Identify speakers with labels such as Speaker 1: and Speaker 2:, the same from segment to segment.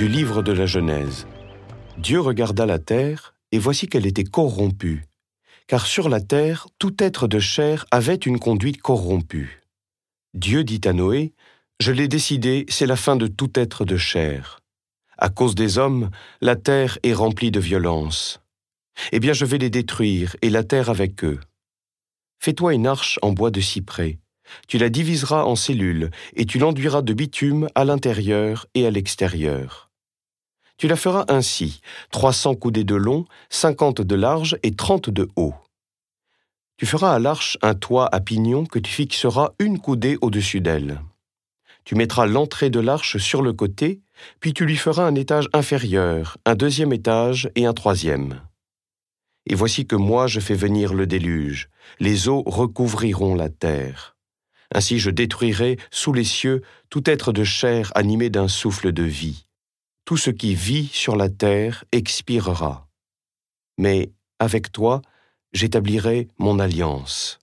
Speaker 1: du livre de la Genèse. Dieu regarda la terre, et voici qu'elle était corrompue, car sur la terre tout être de chair avait une conduite corrompue. Dieu dit à Noé, Je l'ai décidé, c'est la fin de tout être de chair. À cause des hommes, la terre est remplie de violence. Eh bien je vais les détruire, et la terre avec eux. Fais-toi une arche en bois de cyprès. Tu la diviseras en cellules, et tu l'enduiras de bitume à l'intérieur et à l'extérieur. Tu la feras ainsi, trois cents coudées de long, cinquante de large et trente de haut. Tu feras à l'arche un toit à pignon que tu fixeras une coudée au-dessus d'elle. Tu mettras l'entrée de l'arche sur le côté, puis tu lui feras un étage inférieur, un deuxième étage et un troisième. Et voici que moi je fais venir le déluge, les eaux recouvriront la terre. Ainsi je détruirai sous les cieux tout être de chair animé d'un souffle de vie. Tout ce qui vit sur la terre expirera. Mais avec toi, j'établirai mon alliance.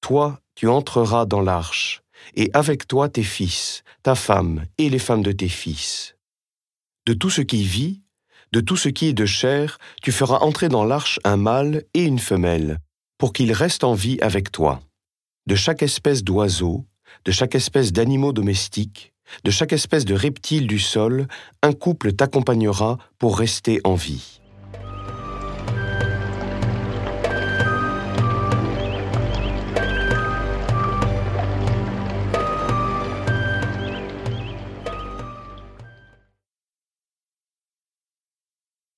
Speaker 1: Toi, tu entreras dans l'arche, et avec toi tes fils, ta femme et les femmes de tes fils. De tout ce qui vit, de tout ce qui est de chair, tu feras entrer dans l'arche un mâle et une femelle, pour qu'ils restent en vie avec toi. De chaque espèce d'oiseau, de chaque espèce d'animaux domestiques, de chaque espèce de reptile du sol, un couple t'accompagnera pour rester en vie.